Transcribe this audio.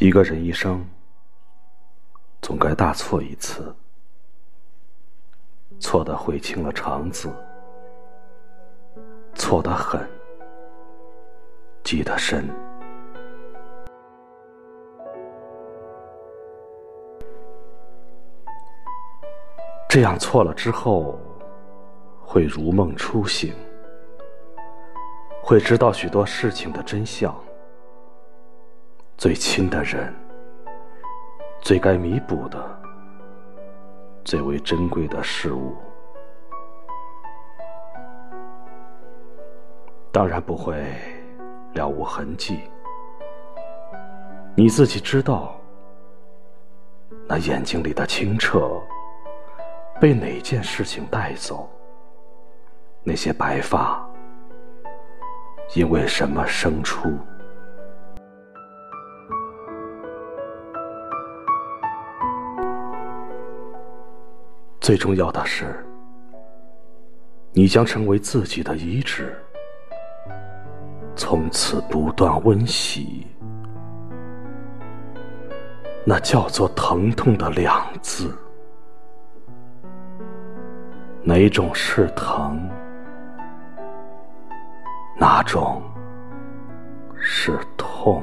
一个人一生总该大错一次，错的悔青了肠子，错得狠，记得深。这样错了之后，会如梦初醒，会知道许多事情的真相。最亲的人，最该弥补的，最为珍贵的事物，当然不会了无痕迹。你自己知道，那眼睛里的清澈。被哪件事情带走？那些白发因为什么生出？最重要的是，你将成为自己的遗址，从此不断温习。那叫做疼痛的两字。哪种是疼？哪种是痛？